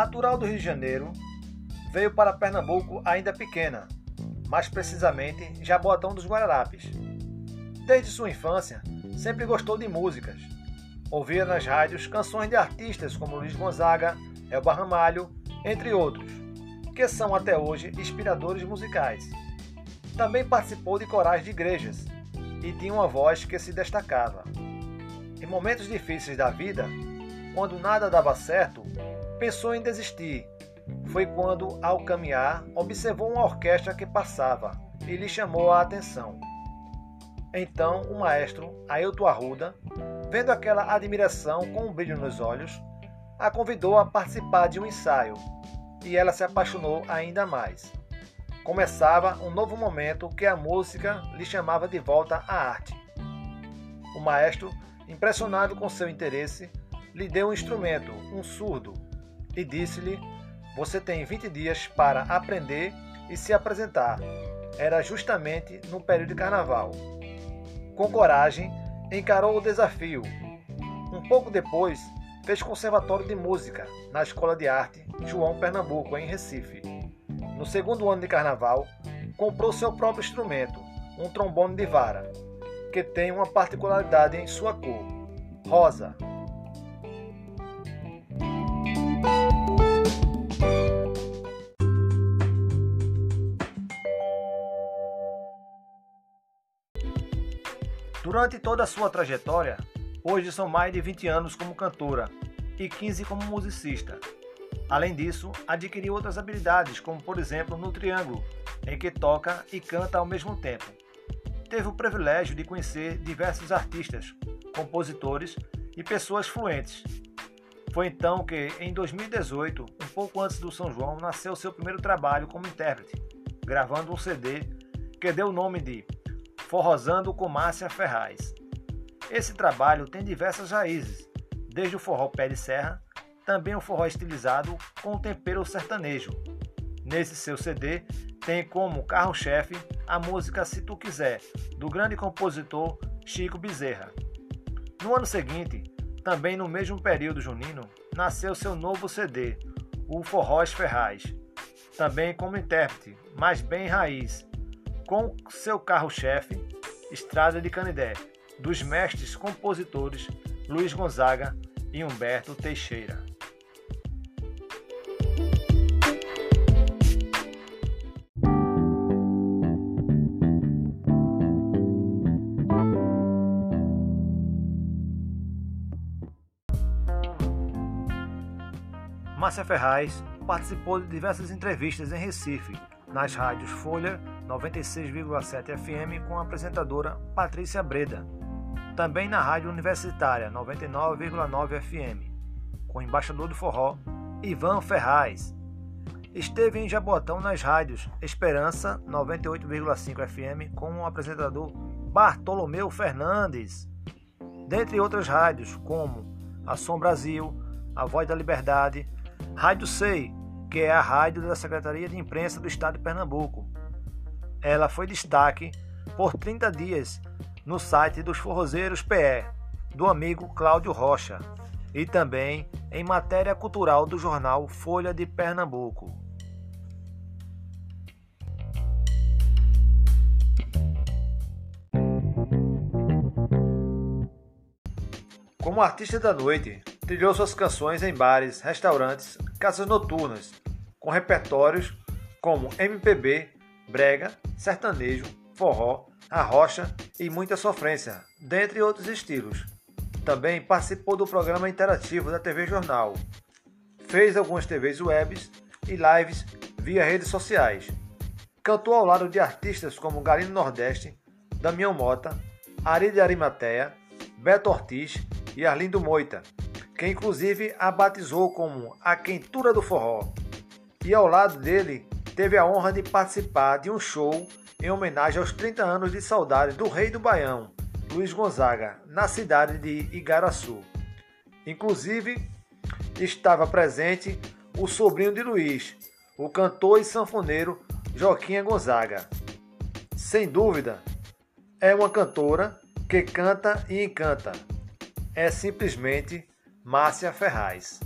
Natural do Rio de Janeiro, veio para Pernambuco ainda pequena, mais precisamente Jaboatão dos Guararapes. Desde sua infância, sempre gostou de músicas. Ouvia nas rádios canções de artistas como Luiz Gonzaga, Elba Ramalho, entre outros, que são até hoje inspiradores musicais. Também participou de corais de igrejas e tinha uma voz que se destacava. Em momentos difíceis da vida, quando nada dava certo, pensou em desistir. Foi quando, ao caminhar, observou uma orquestra que passava e lhe chamou a atenção. Então, o maestro, Ailton Arruda, vendo aquela admiração com um brilho nos olhos, a convidou a participar de um ensaio e ela se apaixonou ainda mais. Começava um novo momento que a música lhe chamava de volta à arte. O maestro, impressionado com seu interesse, lhe deu um instrumento, um surdo, e disse-lhe: Você tem 20 dias para aprender e se apresentar. Era justamente no período de carnaval. Com coragem, encarou o desafio. Um pouco depois, fez conservatório de música na Escola de Arte João Pernambuco, em Recife. No segundo ano de carnaval, comprou seu próprio instrumento, um trombone de vara, que tem uma particularidade em sua cor, rosa. Durante toda a sua trajetória, hoje são mais de 20 anos como cantora e 15 como musicista. Além disso, adquiriu outras habilidades, como por exemplo no triângulo, em que toca e canta ao mesmo tempo. Teve o privilégio de conhecer diversos artistas, compositores e pessoas fluentes. Foi então que, em 2018, um pouco antes do São João, nasceu seu primeiro trabalho como intérprete, gravando um CD que deu o nome de Forrosando com Márcia Ferraz. Esse trabalho tem diversas raízes, desde o forró pé de serra também um forró estilizado com tempero sertanejo. Nesse seu CD tem como carro-chefe a música Se Tu Quiser, do grande compositor Chico Bezerra. No ano seguinte, também no mesmo período junino, nasceu seu novo CD, o Forrós Ferraz, também como intérprete, mas bem raiz, com seu carro-chefe, Estrada de Canidé, dos mestres compositores Luiz Gonzaga e Humberto Teixeira. Márcia Ferraz participou de diversas entrevistas em Recife, nas rádios Folha 96,7 FM com a apresentadora Patrícia Breda. Também na rádio universitária 99,9 FM, com o embaixador do forró Ivan Ferraz. Esteve em Jabotão nas rádios Esperança 98,5 FM com o apresentador Bartolomeu Fernandes. Dentre outras rádios como a Som Brasil, a Voz da Liberdade, Rádio SEI, que é a rádio da Secretaria de Imprensa do Estado de Pernambuco. Ela foi destaque por 30 dias no site dos Forrozeiros PE, do amigo Cláudio Rocha, e também em matéria cultural do jornal Folha de Pernambuco. Como artista da noite, trilhou suas canções em bares, restaurantes, casas noturnas, com repertórios como MPB, brega, sertanejo, forró, arrocha e muita sofrência, dentre outros estilos. Também participou do programa interativo da TV Jornal. Fez algumas TVs webs e lives via redes sociais. Cantou ao lado de artistas como Galino Nordeste, Damião Mota, Ari de Arimateia, Beto Ortiz e Arlindo Moita, que inclusive a batizou como a Quentura do Forró. E ao lado dele teve a honra de participar de um show em homenagem aos 30 anos de saudade do rei do Baião, Luiz Gonzaga, na cidade de Igaraçu. Inclusive, estava presente o sobrinho de Luiz, o cantor e sanfoneiro Joaquim Gonzaga. Sem dúvida, é uma cantora que canta e encanta. É simplesmente Márcia Ferraz.